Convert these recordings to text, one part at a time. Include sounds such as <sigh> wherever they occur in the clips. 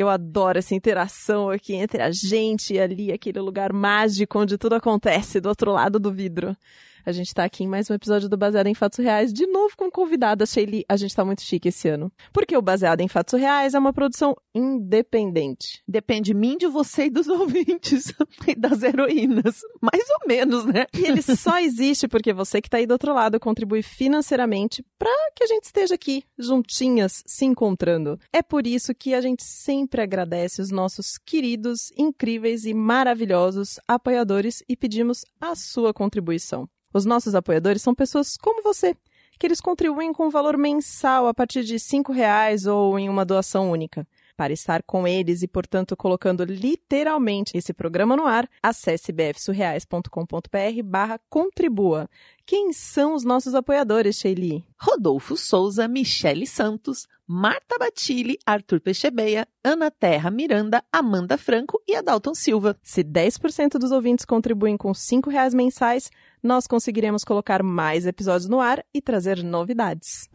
Eu adoro essa interação aqui entre a gente e ali, aquele lugar mágico onde tudo acontece do outro lado do vidro. A gente tá aqui em mais um episódio do Baseado em Fatos Reais, de novo com convidada Shelly. A gente tá muito chique esse ano. Porque o Baseado em Fatos Reais é uma produção independente. Depende de mim, de você e dos <laughs> ouvintes. e das heroínas. Mais ou menos, né? E ele <laughs> só existe porque você que tá aí do outro lado contribui financeiramente para que a gente esteja aqui, juntinhas, se encontrando. É por isso que a gente sempre agradece os nossos queridos, incríveis e maravilhosos apoiadores e pedimos a sua contribuição. Os nossos apoiadores são pessoas como você, que eles contribuem com um valor mensal a partir de R$ reais ou em uma doação única. Para estar com eles e, portanto, colocando literalmente esse programa no ar, acesse bfsurreais.com.br barra contribua. Quem são os nossos apoiadores, Sheili? Rodolfo Souza, Michele Santos, Marta Batilli, Arthur Pechebeia, Ana Terra Miranda, Amanda Franco e Adalton Silva. Se 10% dos ouvintes contribuem com R$ reais mensais, nós conseguiremos colocar mais episódios no ar e trazer novidades.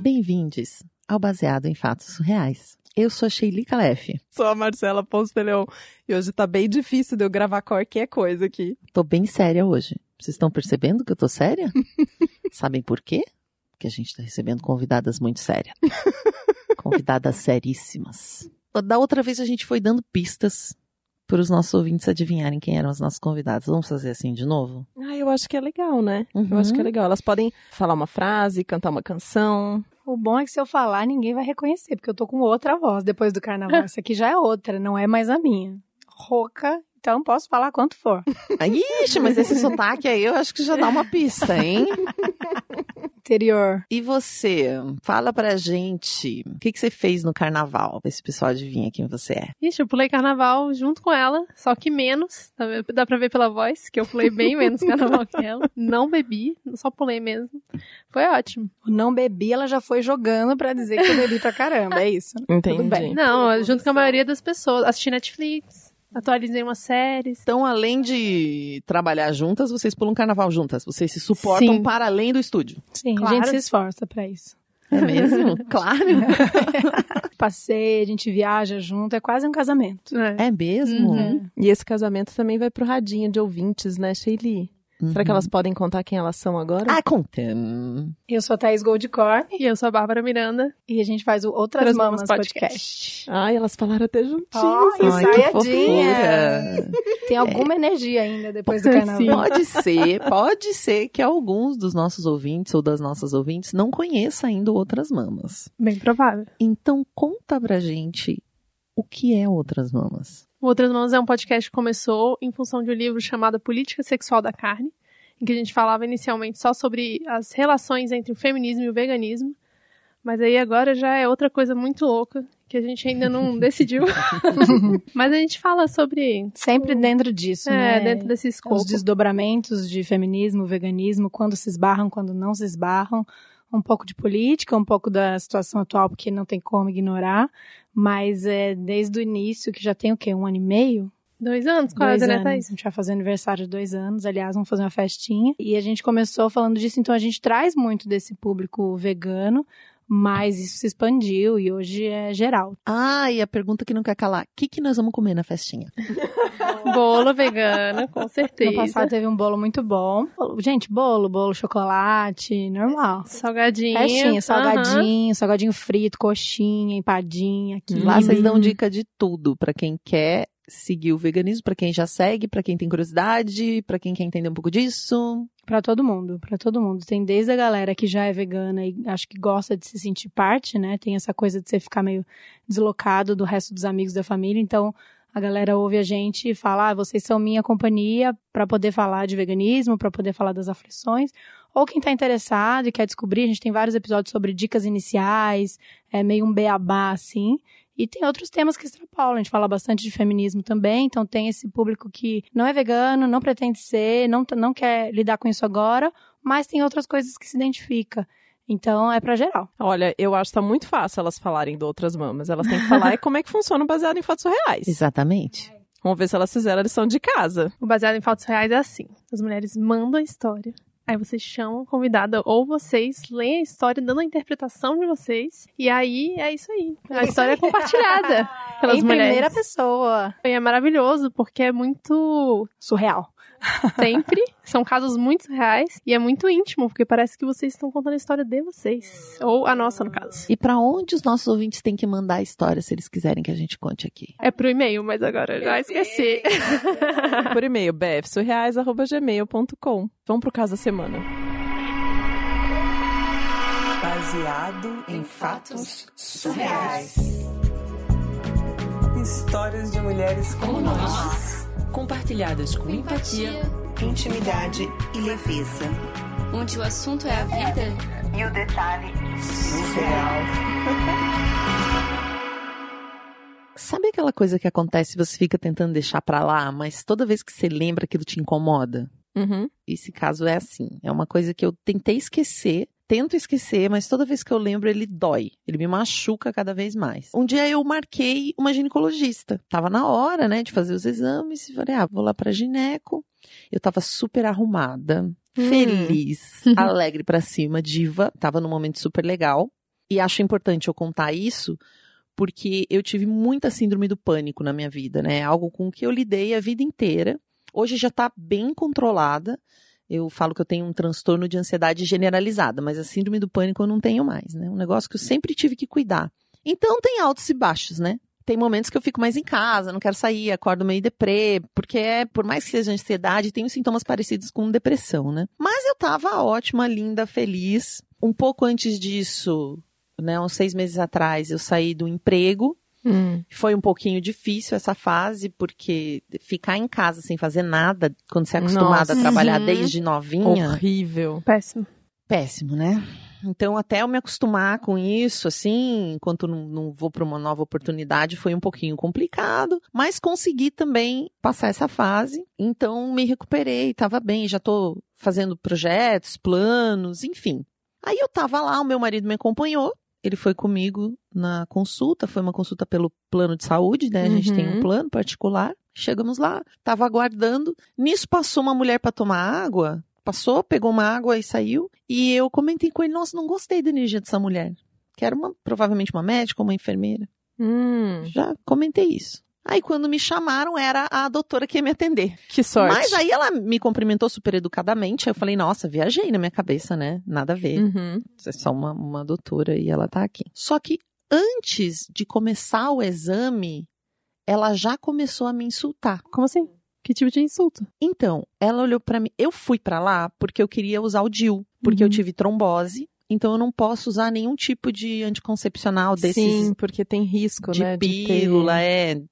Bem-vindos ao Baseado em Fatos Reais. Eu sou a Sheili Calef. Sou a Marcela Ponce de Leão. E hoje tá bem difícil de eu gravar qualquer coisa aqui. Tô bem séria hoje. Vocês estão percebendo que eu tô séria? <laughs> Sabem por quê? Porque a gente tá recebendo convidadas muito sérias. <laughs> convidadas seríssimas. Da outra vez a gente foi dando pistas para os nossos ouvintes adivinharem quem eram as nossas convidadas. Vamos fazer assim de novo? Ah, eu acho que é legal, né? Uhum. Eu acho que é legal. Elas podem falar uma frase, cantar uma canção. O bom é que se eu falar, ninguém vai reconhecer, porque eu tô com outra voz depois do carnaval. <laughs> Essa aqui já é outra, não é mais a minha. Rouca, então posso falar quanto for. Ixi, mas esse sotaque aí eu acho que já dá uma pista, hein? <laughs> Interior. E você, fala pra gente, o que, que você fez no carnaval? Pra esse pessoal adivinha quem você é. Ixi, eu pulei carnaval junto com ela, só que menos. Dá pra ver pela voz que eu pulei bem menos carnaval que ela. Não bebi, só pulei mesmo. Foi ótimo. Não bebi, ela já foi jogando pra dizer que eu bebi pra caramba, é isso. Entendi. Tudo bem. Não, junto com a maioria das pessoas. Assisti Netflix, atualizei umas séries. Então, além de trabalhar juntas, vocês pulam carnaval juntas. Vocês se suportam Sim. para além do estúdio. Sim, Claro. a gente se esforça pra isso. É mesmo? <laughs> claro. Passeio, a gente viaja junto, é quase um casamento. É. É mesmo? Uhum. E esse casamento também vai pro radinho de ouvintes, né, Sheili? Será que elas podem contar quem elas são agora? Ah, conta. Eu sou a Thaís Goldcorn E eu sou a Bárbara Miranda. e a gente faz o Outras Outras Mamas Mamas podcast. Ai, elas falaram até que ensaiadinha. fofura. Tem alguma energia ainda depois do carnaval. Pode ser, pode ser que alguns dos nossos ouvintes ou das nossas ouvintes não conheçam ainda Outras Mamas. Bem provável. Então conta pra gente o que é Outras Mamas. O Outras Mãos é um podcast que começou em função de um livro chamado Política Sexual da Carne, em que a gente falava inicialmente só sobre as relações entre o feminismo e o veganismo, mas aí agora já é outra coisa muito louca que a gente ainda não <laughs> decidiu. <laughs> mas a gente fala sobre Sempre dentro disso, é, né? dentro desse Os escopo. desdobramentos de feminismo, veganismo, quando se esbarram, quando não se esbarram. Um pouco de política, um pouco da situação atual, porque não tem como ignorar. Mas é desde o início, que já tem o quê? Um ano e meio? Dois anos quase, dois né, anos. Thaís? A gente vai fazer aniversário de dois anos. Aliás, vamos fazer uma festinha. E a gente começou falando disso, então a gente traz muito desse público vegano, mas isso se expandiu e hoje é geral. Ah, e a pergunta que não quer calar: o que, que nós vamos comer na festinha? <laughs> Bolo vegano, com certeza. No passado teve um bolo muito bom. Gente, bolo, bolo, chocolate, normal. Salgadinho. Festinha, salgadinho, salgadinho frito, coxinha, empadinha, aqui. Lá vocês dão dica de tudo pra quem quer seguir o veganismo, pra quem já segue, pra quem tem curiosidade, pra quem quer entender um pouco disso. Pra todo mundo, pra todo mundo. Tem desde a galera que já é vegana e acho que gosta de se sentir parte, né? Tem essa coisa de você ficar meio deslocado do resto dos amigos da família. Então, a galera ouve a gente e fala: ah, vocês são minha companhia pra poder falar de veganismo, pra poder falar das aflições. Ou quem tá interessado e quer descobrir, a gente tem vários episódios sobre dicas iniciais, é meio um beabá, assim. E tem outros temas que extrapolam. A gente fala bastante de feminismo também. Então tem esse público que não é vegano, não pretende ser, não, não quer lidar com isso agora, mas tem outras coisas que se identifica. Então é pra geral. Olha, eu acho que tá muito fácil elas falarem de outras mamas. Elas têm que falar <laughs> como é que funciona baseado em fatos reais. Exatamente. Vamos ver se elas fizeram a lição de casa. O baseado em fatos reais é assim: as mulheres mandam a história, Aí vocês chamam a convidada ou vocês leem a história dando a interpretação de vocês. E aí é isso aí. A história é compartilhada <laughs> pelas em mulheres. primeira pessoa. E é maravilhoso porque é muito Surreal. Sempre. São casos muito reais e é muito íntimo, porque parece que vocês estão contando a história de vocês. Ou a nossa, no caso. E pra onde os nossos ouvintes têm que mandar a história se eles quiserem que a gente conte aqui? É pro e-mail, mas agora eu já esqueci. <laughs> Por e-mail, bfsurreais.gmail.com. Vamos pro caso da semana. Baseado em fatos surreais. Histórias de mulheres como nós. Compartilhadas com empatia, Intimidade e leveza. onde o assunto é a vida. E o detalhe surreal. <laughs> Sabe aquela coisa que acontece e você fica tentando deixar pra lá, mas toda vez que você lembra aquilo te incomoda? Uhum. Esse caso é assim. É uma coisa que eu tentei esquecer, tento esquecer, mas toda vez que eu lembro ele dói. Ele me machuca cada vez mais. Um dia eu marquei uma ginecologista. Tava na hora, né, de fazer os exames e falei: "Ah, vou lá pra gineco". Eu tava super arrumada, feliz, <laughs> alegre pra cima, diva, tava num momento super legal. E acho importante eu contar isso porque eu tive muita síndrome do pânico na minha vida, né? Algo com que eu lidei a vida inteira. Hoje já tá bem controlada. Eu falo que eu tenho um transtorno de ansiedade generalizada, mas a síndrome do pânico eu não tenho mais, né? Um negócio que eu sempre tive que cuidar. Então tem altos e baixos, né? Tem momentos que eu fico mais em casa, não quero sair, acordo meio deprê, porque é, por mais que seja ansiedade, tem sintomas parecidos com depressão, né? Mas eu tava ótima, linda, feliz. Um pouco antes disso, né, uns seis meses atrás, eu saí do emprego. Hum. Foi um pouquinho difícil essa fase, porque ficar em casa sem fazer nada, quando você é acostumada Nossa. a trabalhar Uhum. desde novinha, Horrível. Péssimo. péssimo, né? Então, até eu me acostumar com isso, assim, enquanto não, não vou para uma nova oportunidade, foi um pouquinho complicado, mas consegui também passar essa fase. Então, me recuperei, estava bem, já tô fazendo projetos, planos, enfim. Aí eu tava lá, o meu marido me acompanhou, ele foi comigo na consulta, foi uma consulta pelo plano de saúde, né? A gente Uhum. tem um plano particular. Chegamos lá, tava aguardando. Nisso passou uma mulher para tomar água. Passou, pegou uma água e saiu. E eu comentei com ele: Nossa, não gostei da energia dessa mulher. Que era uma, provavelmente uma médica ou uma enfermeira. Hum, Já comentei isso. Aí quando me chamaram, era a doutora que ia me atender. que sorte. Mas aí ela me cumprimentou super educadamente. Aí eu falei: Nossa, viajei na minha cabeça, né? Nada a ver. Uhum. É só uma, uma doutora e ela tá aqui. Só que antes de começar o exame, ela já começou a me insultar. Como assim? Que tipo de insulto? Então, ela olhou pra mim. Eu fui pra lá porque eu queria usar o DIU, porque eu Uhum. tive trombose. Então eu não posso usar nenhum tipo de anticoncepcional desses Sim, porque tem risco, de né? pílula, ter... é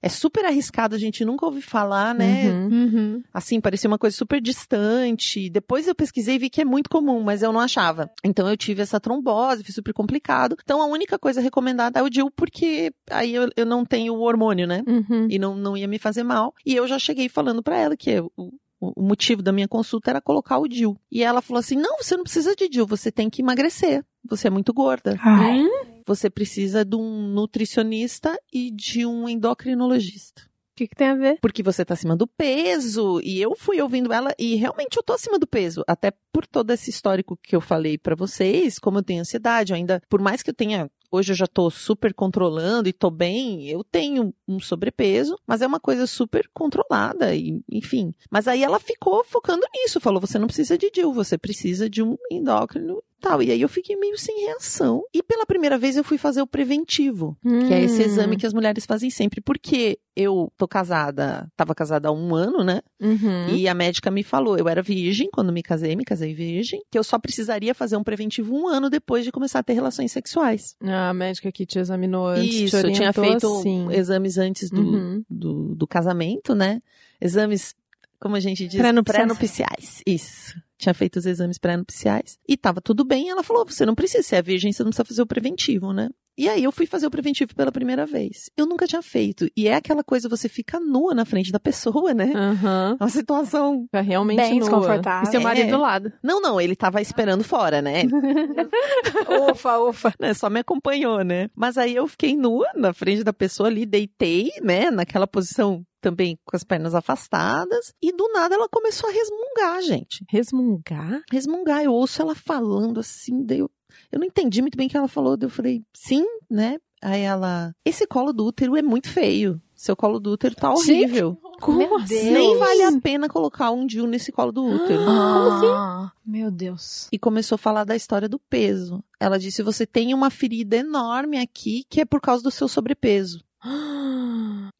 é super arriscado, a gente nunca ouviu falar, né? Uhum. Uhum. Assim, parecia uma coisa super distante. Depois eu pesquisei e vi que é muito comum, mas eu não achava. Então eu tive essa trombose, foi super complicado. Então a única coisa recomendada é o DIU, porque aí eu, eu não tenho o hormônio, né? Uhum. E não, não ia me fazer mal. E eu já cheguei falando pra ela que o, o- motivo da minha consulta era colocar o DIU. E ela falou assim: não, você não precisa de DIU, você tem que emagrecer. Você é muito gorda. Ai, Você precisa de um nutricionista e de um endocrinologista que, que tem a ver? porque você tá acima do peso. E eu fui ouvindo ela e realmente eu tô acima do peso. Até por todo esse histórico que eu falei pra vocês, como eu tenho ansiedade, eu ainda, por mais que eu tenha, hoje eu já tô super controlando e tô bem, eu tenho um sobrepeso, mas é uma coisa super controlada e, enfim. Mas aí ela ficou focando nisso, falou, você não precisa de DIU, você precisa de um endócrino tal. E aí eu fiquei meio sem reação. E pela primeira vez eu fui fazer o preventivo. Que é esse Hum. exame que as mulheres fazem sempre. Porque eu tô casada, tava casada há um ano, né? Uhum. E a médica me falou, eu era virgem quando me casei, me casei virgem, que eu só precisaria fazer um preventivo um ano depois de começar a ter relações sexuais. A médica que te examinou antes te Isso, eu tinha feito assim. exames antes do, Uhum. do, do casamento, né? Exames, como a gente diz, Pré-nupciais. pré-nupciais. Isso. Tinha feito os exames pré-nupciais. E tava tudo bem. Ela falou: você não precisa, você é virgem, você não precisa fazer o preventivo, né? E aí eu fui fazer o preventivo pela primeira vez. Eu nunca tinha feito. E é aquela coisa, você fica nua na frente da pessoa, né? Aham. Uma situação. Fica realmente bem nua. E desconfortável. seu marido É. do lado. Não, não, ele tava esperando fora, né? <laughs> Ufa, ufa. né? Só me acompanhou, né? Mas aí eu fiquei nua na frente da pessoa ali, deitei, né? Naquela posição também com as pernas afastadas, e do nada ela começou a resmungar, gente. Resmungar? Resmungar. Eu ouço ela falando assim, daí eu, eu não entendi muito bem o que ela falou, daí eu falei, sim, né? Aí ela, esse colo do útero é muito feio. Seu colo do útero tá horrível. Como Meu assim? Deus. Nem vale a pena colocar um DIU nesse colo do útero. Ah, Meu Deus. E começou a falar da história do peso. Ela disse: você tem uma ferida enorme aqui que é por causa do seu sobrepeso. <gasps>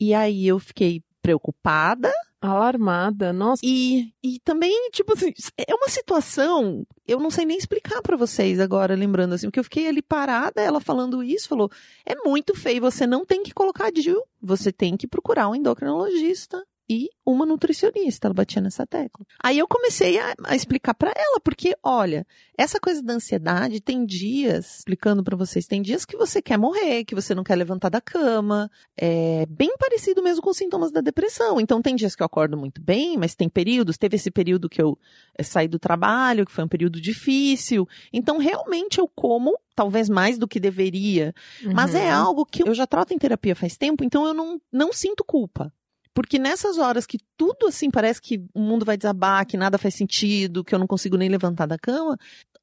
E aí eu fiquei preocupada Alarmada. Nossa. e, e também, tipo assim, é uma situação, eu não sei nem explicar pra vocês agora, lembrando assim, porque eu fiquei ali parada, ela falando isso, falou: é muito feio, você não tem que colocar DIU, você tem que procurar um endocrinologista. E uma nutricionista, ela batia nessa tecla. Aí eu comecei a, a explicar pra ela, porque, olha, essa coisa da ansiedade tem dias, explicando pra vocês, tem dias que você quer morrer, que você não quer levantar da cama, é bem parecido mesmo com os sintomas da depressão. Então tem dias que eu acordo muito bem, mas tem períodos, teve esse período que eu eh, saí do trabalho, que foi um período difícil. Então realmente eu como talvez mais do que deveria, mas é Uhum. algo que eu já trato em terapia faz tempo, então eu não, não sinto culpa. Porque nessas horas que tudo assim parece que o mundo vai desabar, que nada faz sentido, que eu não consigo nem levantar da cama,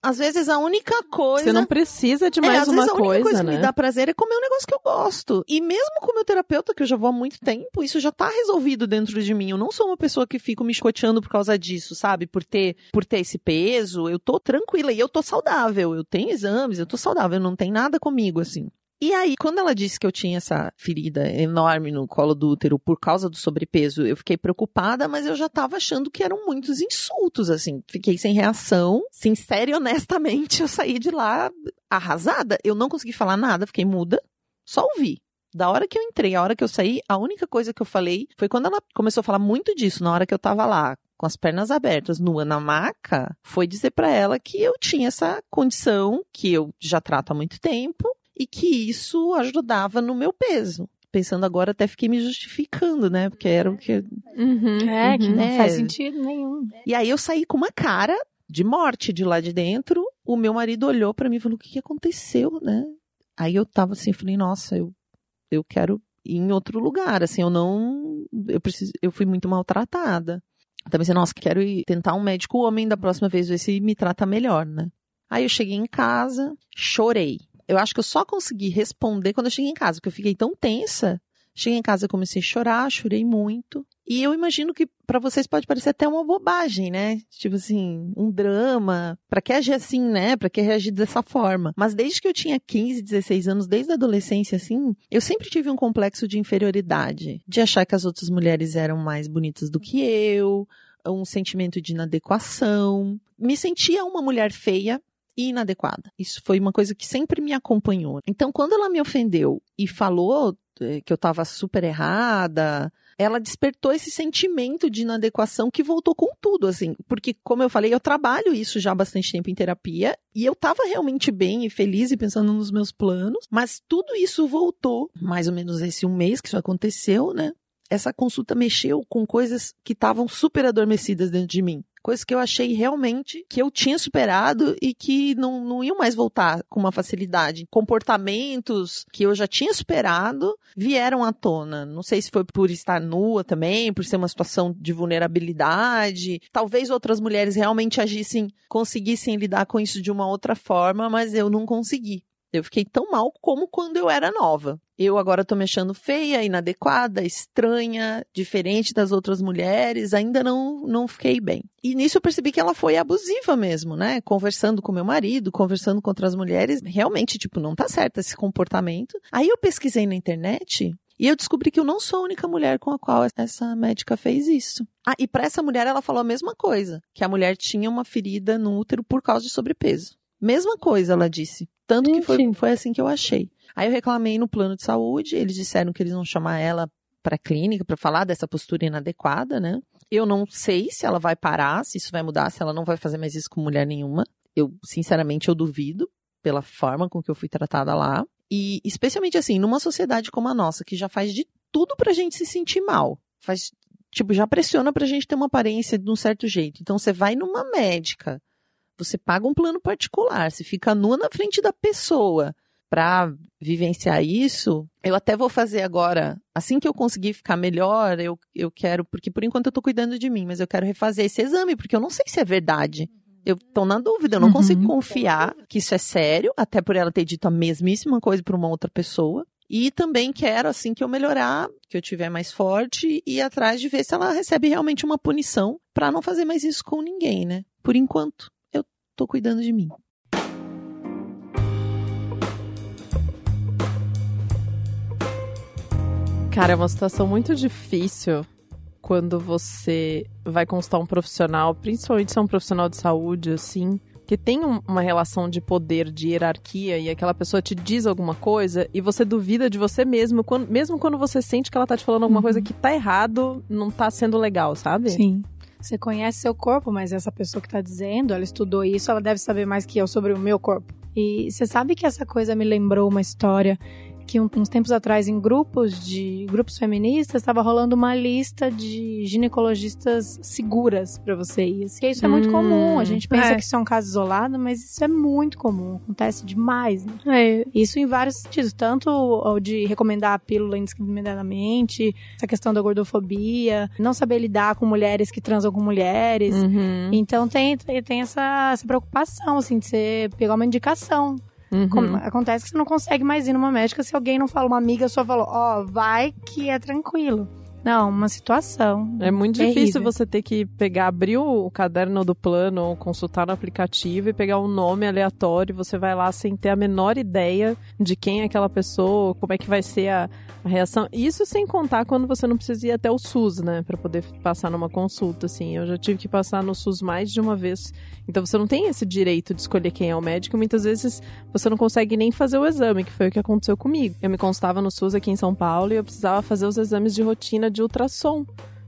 às vezes a única coisa Você não precisa de é, mais às uma vezes a única coisa, coisa né? que me dá prazer é comer um negócio que eu gosto. E mesmo com o meu terapeuta, que eu já vou há muito tempo, isso já tá resolvido dentro de mim. Eu não sou uma pessoa que fico me escoteando por causa disso, sabe? Por ter, por ter esse peso. Eu tô tranquila e eu tô saudável. Eu tenho exames, eu tô saudável. Não tem nada comigo, assim. E aí, quando ela disse que eu tinha essa ferida enorme no colo do útero por causa do sobrepeso, eu fiquei preocupada, mas eu já tava achando que eram muitos insultos, assim. Fiquei sem reação. Sincera e honestamente, eu saí de lá arrasada. Eu não consegui falar nada, fiquei muda. Só ouvi. Da hora que eu entrei, a hora que eu saí, a única coisa que eu falei foi quando ela começou a falar muito disso, na hora que eu tava lá, com as pernas abertas, nua na maca, foi dizer pra ela que eu tinha essa condição, que eu já trato há muito tempo, e que isso ajudava no meu peso. Pensando agora, até fiquei me justificando, né? Porque era o que. Uhum, É, que uhum. não É. faz sentido nenhum. E aí eu saí com uma cara de morte de lá de dentro. O meu marido olhou pra mim e falou: o que, que aconteceu, né? Aí eu tava assim, falei, nossa, eu, eu quero ir em outro lugar. Assim, eu não. Eu preciso. Eu fui muito maltratada. Também pensei, nossa, quero ir tentar um médico homem da próxima vez, ver se me trata melhor, né? Aí eu cheguei em casa, chorei. Eu acho que eu só consegui responder quando eu cheguei em casa, porque eu fiquei tão tensa. Cheguei em casa, comecei a chorar, chorei muito. E eu imagino que pra vocês pode parecer até uma bobagem, né? Tipo assim, um drama. Pra que agir assim, né? Pra que reagir dessa forma? Mas desde que eu tinha 15, 16 anos, desde a adolescência, assim, eu sempre tive um complexo de inferioridade. De achar que as outras mulheres eram mais bonitas do que eu, um sentimento de inadequação. Me sentia uma mulher feia inadequada. Isso foi uma coisa que sempre me acompanhou. Então, quando ela me ofendeu e falou eh, que eu estava super errada, ela despertou esse sentimento de inadequação que voltou com tudo, assim. Porque, como eu falei, eu trabalho isso já há bastante tempo em terapia e eu estava realmente bem e feliz e pensando nos meus planos, mas tudo isso voltou, mais ou menos esse um mês que isso aconteceu, né? Essa consulta mexeu com coisas que estavam super adormecidas dentro de mim. Coisas que eu achei realmente que eu tinha superado e que não, não iam mais voltar com uma facilidade. Comportamentos que eu já tinha superado vieram à tona. Não sei se foi por estar nua também, por ser uma situação de vulnerabilidade. Talvez outras mulheres realmente agissem, conseguissem lidar com isso de uma outra forma, mas eu não consegui. Eu fiquei tão mal como quando eu era nova. Eu agora tô me achando feia, inadequada, estranha, diferente das outras mulheres, ainda não, não fiquei bem. E nisso eu percebi que ela foi abusiva mesmo, né? Conversando com meu marido, conversando com outras mulheres, realmente, tipo, não tá certo esse comportamento. Aí eu pesquisei na internet e eu descobri que eu não sou a única mulher com a qual essa médica fez isso. Ah, e para essa mulher ela falou a mesma coisa, que a mulher tinha uma ferida no útero por causa de sobrepeso. Mesma coisa, ela disse. Tanto que foi, foi assim que eu achei. Aí eu reclamei no plano de saúde, eles disseram que eles vão chamar ela para clínica para falar dessa postura inadequada, né? Eu não sei se ela vai parar, se isso vai mudar, se ela não vai fazer mais isso com mulher nenhuma. Eu, sinceramente, eu duvido pela forma com que eu fui tratada lá. E especialmente assim, numa sociedade como a nossa, que já faz de tudo pra gente se sentir mal. Faz, tipo, já pressiona pra gente ter uma aparência de um certo jeito. Então você vai numa médica, você paga um plano particular, você fica nua na frente da pessoa. para vivenciar isso, eu até vou fazer agora, assim que eu conseguir ficar melhor, eu, eu quero, porque por enquanto eu tô cuidando de mim, mas eu quero refazer esse exame, porque eu não sei se é verdade. Eu tô na dúvida, eu não Uhum. consigo confiar que isso é sério, até por ela ter dito a mesmíssima coisa para uma outra pessoa. E também quero, assim que eu melhorar, que eu tiver mais forte, ir atrás de ver se ela recebe realmente uma punição pra não fazer mais isso com ninguém, né? Por enquanto, tô cuidando de mim. Cara, é uma situação muito difícil quando você vai consultar um profissional, principalmente se é um profissional de saúde, assim, que tem um- uma relação de poder, de hierarquia, e aquela pessoa te diz alguma coisa e você duvida de você mesmo, quando- mesmo quando você sente que ela tá te falando alguma Uhum. coisa que tá errado, não tá sendo legal, sabe? Sim. Você conhece seu corpo, mas essa pessoa que tá dizendo, ela estudou isso, ela deve saber mais que eu sobre o meu corpo. E você sabe que essa coisa me lembrou uma história que uns tempos atrás em grupos de grupos feministas estava rolando uma lista de ginecologistas seguras pra você ir. Assim, isso é muito Hum, comum. A gente pensa é. que isso é um caso isolado, mas isso é muito comum. Acontece demais. Né? É, Isso em vários sentidos, tanto o de recomendar a pílula indiscriminadamente, essa questão da gordofobia, não saber lidar com mulheres que transam com mulheres. Uhum, Então tem, tem essa, essa preocupação, assim, de você pegar uma indicação. Uhum. Acontece que você não consegue mais ir numa médica se alguém não fala, uma amiga sua falou, ó, vai que é tranquilo. Não, uma situação. É muito terrível. difícil você ter que pegar, abrir o caderno do plano ou consultar no aplicativo e pegar um nome aleatório. Você vai lá sem ter a menor ideia de quem é aquela pessoa, como é que vai ser a, a reação. Isso sem contar quando você não precisa ir até o SUS, né, Pra poder passar numa consulta. Assim, eu já tive que passar no SUS mais de uma vez. Então você não tem esse direito de escolher quem é o médico. Muitas vezes você não consegue nem fazer o exame, que foi o que aconteceu comigo. Eu me constava no SUS aqui em São Paulo e eu precisava fazer os exames de rotina de ultrassom.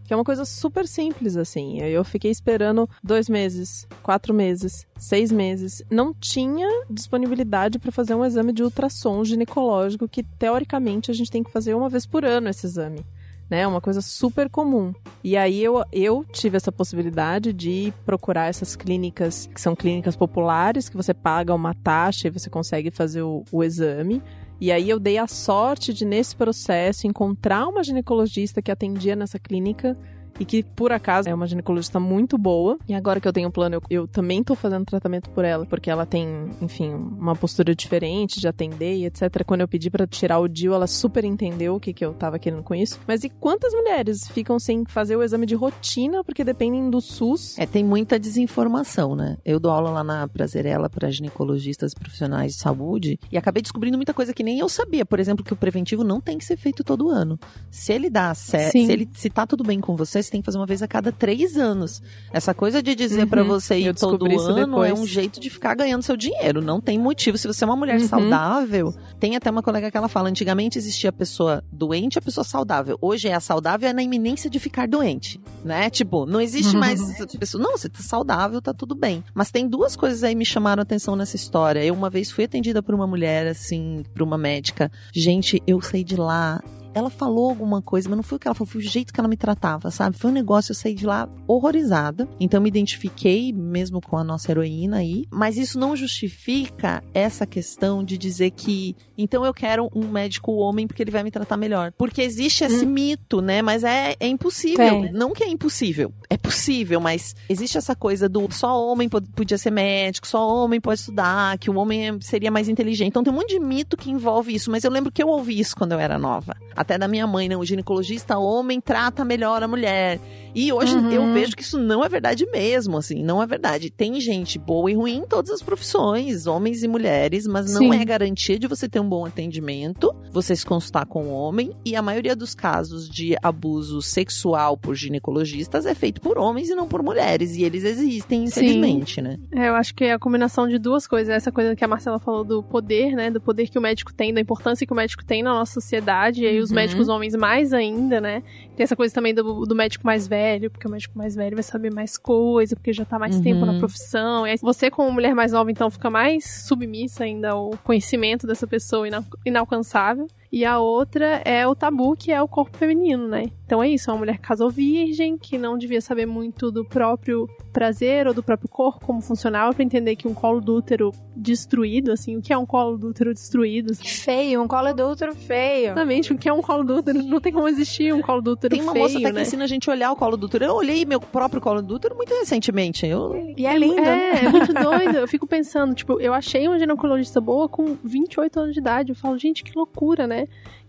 Que é uma coisa super simples, assim. Eu fiquei esperando dois meses, quatro meses, seis meses. Não tinha disponibilidade para fazer um exame de ultrassom ginecológico, que teoricamente a gente tem que fazer uma vez por ano esse exame. Né, uma coisa super comum. E aí eu, eu tive essa possibilidade de procurar essas clínicas, que são clínicas populares, que você paga uma taxa e você consegue fazer o, o exame. E aí eu dei a sorte de, nesse processo, encontrar uma ginecologista que atendia nessa clínica e que, por acaso, é uma ginecologista muito boa. E agora que eu tenho um plano, eu, eu também tô fazendo tratamento por ela, porque ela tem, enfim, uma postura diferente de atender e etc. Quando eu pedi pra tirar o DIU, ela super entendeu o que, que eu tava querendo com isso. Mas e quantas mulheres ficam sem fazer o exame de rotina porque dependem do SUS? É, tem muita desinformação, né? Eu dou aula lá na Prazerela para ginecologistas profissionais de saúde e acabei descobrindo muita coisa que nem eu sabia. Por exemplo, que o preventivo não tem que ser feito todo ano. Se ele dá certo, Sim. se ele se tá tudo bem com você, você tem que fazer uma vez a cada três anos. Essa coisa de dizer Uhum, pra você ir todo ano é depois. um jeito de ficar ganhando seu dinheiro. Não tem motivo. Se você é uma mulher Uhum. saudável, tem até uma colega que ela fala: antigamente existia a pessoa doente e a pessoa saudável. Hoje é a saudável é na iminência de ficar doente, né? Tipo, não existe <laughs> mais essa pessoa. Não, você tá saudável, tá tudo bem. Mas tem duas coisas aí que me chamaram a atenção nessa história. Eu uma vez fui atendida por uma mulher, assim, por uma médica. Gente, eu saí de lá. Ela falou alguma coisa, mas não foi o que ela falou, foi o jeito que ela me tratava, sabe? Foi um negócio, eu saí de lá horrorizada. Então me identifiquei mesmo com a nossa heroína aí. Mas isso não justifica essa questão de dizer que então eu quero um médico homem porque ele vai me tratar melhor. Porque existe esse mito, né? Mas é, é impossível. Tem. Não que é impossível. É possível, mas existe essa coisa do só homem pod- podia ser médico, só homem pode estudar, que o homem seria mais inteligente. Então tem um monte de mito que envolve isso. Mas eu lembro que eu ouvi isso quando eu era nova. Até da minha mãe, não. O ginecologista homem trata melhor a mulher. E hoje Uhum. eu vejo que isso não é verdade mesmo, assim, não é verdade. Tem gente boa e ruim em todas as profissões, homens e mulheres, mas não Sim. é garantia de você ter um bom atendimento, você se consultar com um homem, e a maioria dos casos de abuso sexual por ginecologistas é feito por homens e não por mulheres, e eles existem, infelizmente, né? É, eu acho que é a combinação de duas coisas. Essa coisa que a Marcela falou do poder, né? Do poder que o médico tem, da importância que o médico tem na nossa sociedade. E aí os. Médicos homens mais ainda, né? Tem essa coisa também do, do médico mais velho, porque o médico mais velho vai saber mais coisa, porque já tá mais Uhum. tempo na profissão. E aí você, como mulher mais nova, então, fica mais submissa ainda ao conhecimento dessa pessoa ina- inalcançável. E a outra é o tabu, que é o corpo feminino, né? Então é isso, é uma mulher que casou virgem, que não devia saber muito do próprio prazer ou do próprio corpo, como funcionava, pra entender que um colo do útero destruído, assim, o que é um colo do útero destruído? assim, Feio, um colo do útero feio. Exatamente, o que é um colo do útero? Não tem como existir um colo do útero Tem uma feio, moça até que né? ensina a gente a olhar o colo do útero. Eu olhei meu próprio colo do útero muito recentemente. Eu... E é lindo. É, é muito doido. Eu fico pensando, tipo, eu achei uma ginecologista boa com 28 anos de idade. Eu falo, gente, que loucura, né?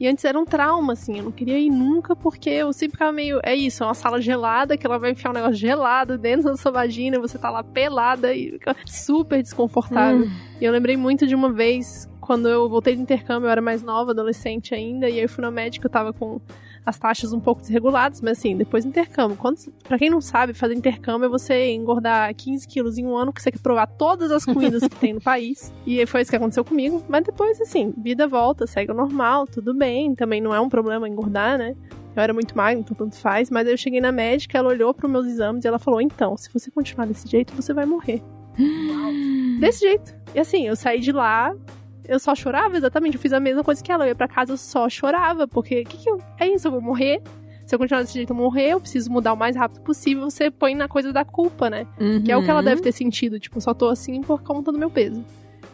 E antes era um trauma, assim. Eu não queria ir nunca porque eu sempre ficava meio. É isso, é uma sala gelada que ela vai enfiar um negócio gelado dentro da sua vagina. e Você tá lá pelada e fica super desconfortável. E eu lembrei muito de uma vez, quando eu voltei de intercâmbio, eu era mais nova, adolescente ainda. E aí eu fui no médico, eu tava com as taxas um pouco desreguladas, mas assim, depois intercâmbio. Quando, pra quem não sabe, fazer intercâmbio é você engordar 15 quilos em um ano, que você quer provar todas as comidas que tem no país. <laughs> E foi isso que aconteceu comigo. Mas depois, assim, vida volta, segue o normal, tudo bem. Também não é um problema engordar, né? Eu era muito magra, então tanto faz. Mas aí eu cheguei na médica, ela olhou para meus exames e ela falou: então, se você continuar desse jeito, você vai morrer. <gasps> desse jeito. E assim, eu saí de lá, eu só chorava, exatamente. Eu fiz a mesma coisa que ela. Eu ia pra casa, eu só chorava. Porque, que que eu... É isso, eu vou morrer. Se eu continuar desse jeito, eu morrer. Eu preciso mudar o mais rápido possível. Você põe na coisa da culpa, né? Que é o que ela Uhum. deve ter sentido. Tipo, só tô assim por conta do meu peso.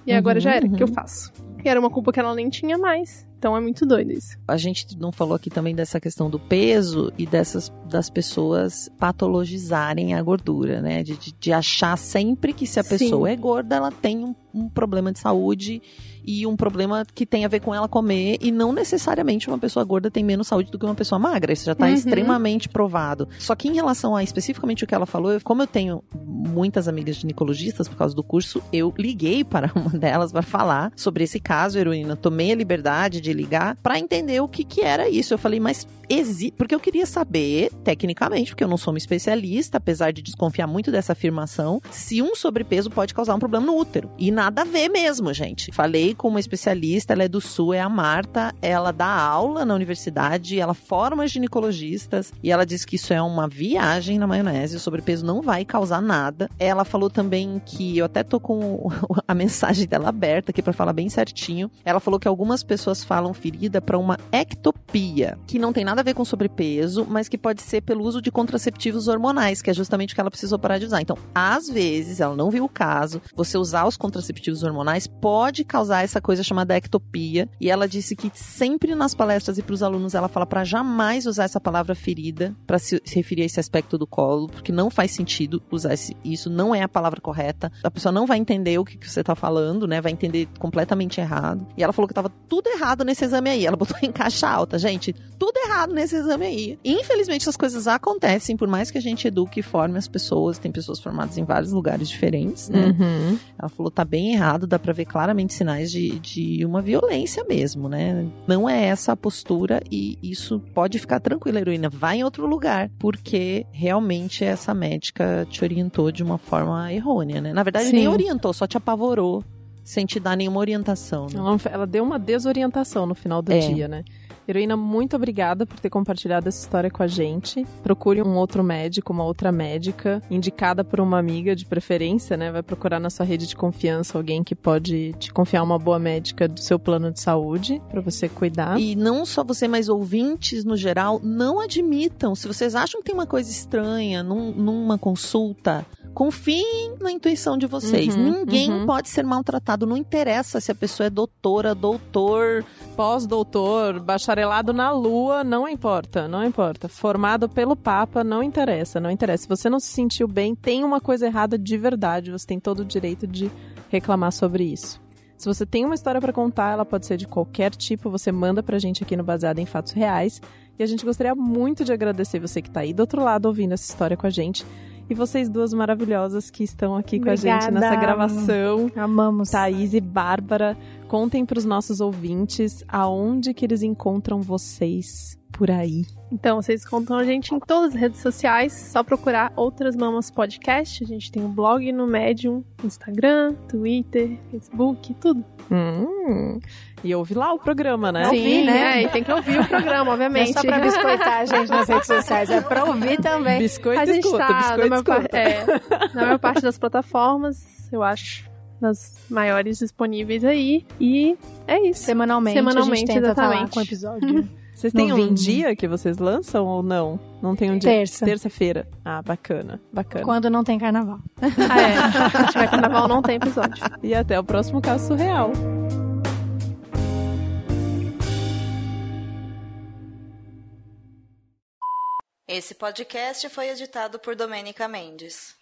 E agora Uhum, já era. O que eu uhum. faço? E era uma culpa que ela nem tinha mais. Então é muito doido isso. A gente não falou aqui também dessa questão do peso e dessas das pessoas patologizarem a gordura, né? De, de, de achar sempre que se a Sim. pessoa é gorda, ela tem um, um problema de saúde e um problema que tem a ver com ela comer e não necessariamente uma pessoa gorda tem menos saúde do que uma pessoa magra. Isso já está Uhum. extremamente provado. Só que em relação a especificamente o que ela falou, eu- como eu tenho muitas amigas ginecologistas por causa do curso, eu liguei <laughs> para uma delas para falar sobre esse caso, heroína. Tomei a liberdade de ligar para entender o que que era isso. Eu falei, mas porque eu queria saber tecnicamente, porque eu não sou uma especialista, apesar de desconfiar muito dessa afirmação, se um sobrepeso pode causar um problema no útero. E nada a ver mesmo, gente. Falei com uma especialista, ela é do Sul, é a Marta, ela dá aula na universidade, ela forma ginecologistas e ela diz que isso é uma viagem na maionese, o sobrepeso não vai causar nada. Ela falou também que eu até tô com <laughs> a mensagem dela aberta aqui para falar bem certinho. Ela falou que algumas pessoas falam ferida para uma ectopia, que não tem nada a ver com sobrepeso, mas que pode ser pelo uso de contraceptivos hormonais, que é justamente o que ela precisou parar de usar. Então, às vezes, ela não viu o caso, você usar os contraceptivos hormonais pode causar essa coisa chamada ectopia. E ela disse que sempre nas palestras e para os alunos ela fala para jamais usar essa palavra ferida para se, referir a esse aspecto do colo, porque não faz sentido usar esse, isso, não é a palavra correta. A pessoa não vai entender o que, que você tá falando, né? Vai entender completamente errado. E ela falou que tava tudo errado nesse exame aí. Ela botou em caixa alta, gente, tudo errado nesse exame aí. Infelizmente essas coisas acontecem, por mais que a gente eduque e forme as pessoas, tem pessoas formadas em vários lugares diferentes, né? Uhum. Ela falou, tá bem errado, dá pra ver claramente sinais de, de uma violência mesmo, né? Não é essa a postura e isso pode ficar tranquila, heroína. Vai em outro lugar, porque realmente essa médica te orientou de uma forma errônea, né? Na verdade, Sim. nem orientou, só te apavorou, sem te dar nenhuma orientação. Né? Ela, ela deu uma desorientação no final do É. dia, né? Heroína, muito obrigada por ter compartilhado essa história com a gente. Procure um outro médico, uma outra médica, indicada por uma amiga de preferência, né? Vai procurar na sua rede de confiança alguém que pode te confiar uma boa médica do seu plano de saúde para você cuidar. E não só você, mas ouvintes no geral, não admitam. Se vocês acham que tem uma coisa estranha num- numa consulta, confiem na intuição de vocês. Uhum, Ninguém uhum. pode ser maltratado. Não interessa se a pessoa é doutora, doutor. Pós-doutor, bacharelado na lua, não importa, não importa. Formado pelo Papa, não interessa, não interessa. Se você não se sentiu bem, tem uma coisa errada de verdade, você tem todo o direito de reclamar sobre isso. Se você tem uma história pra contar, ela pode ser de qualquer tipo, você manda pra gente aqui no Baseado em Fatos Reais. E a gente gostaria muito de agradecer você que tá aí do outro lado ouvindo essa história com a gente. E vocês duas maravilhosas que estão aqui com a gente Obrigada. nessa gravação. Amamos. Thaís e Bárbara, contem para os nossos ouvintes aonde que eles encontram vocês por aí. Então, vocês contam a gente em todas as redes sociais, só procurar Outras Mamas Podcast. A gente tem um blog no Medium, Instagram, Twitter, Facebook, tudo. Hum, e ouve lá o programa, né? Sim, Sim, né? É, e tem que ouvir o programa, <laughs> Não é obviamente. só pra biscoitar a gente nas redes sociais, é pra ouvir também. Biscoito a gente escuta, tá na biscoito par- escuta. é, na maior parte das plataformas, eu acho. nas maiores disponíveis aí. E é isso. Semanalmente, Semanalmente, a gente tenta lá exatamente. com o episódio. <laughs> Vocês têm um Novinho. dia que vocês lançam ou não? Não tem um dia? Terça. Terça-feira. Ah, bacana, bacana. Quando não tem carnaval. Ah, é. <laughs> Se tiver carnaval, não tem episódio. E até o próximo caso surreal. Esse podcast foi editado por Domênica Mendes.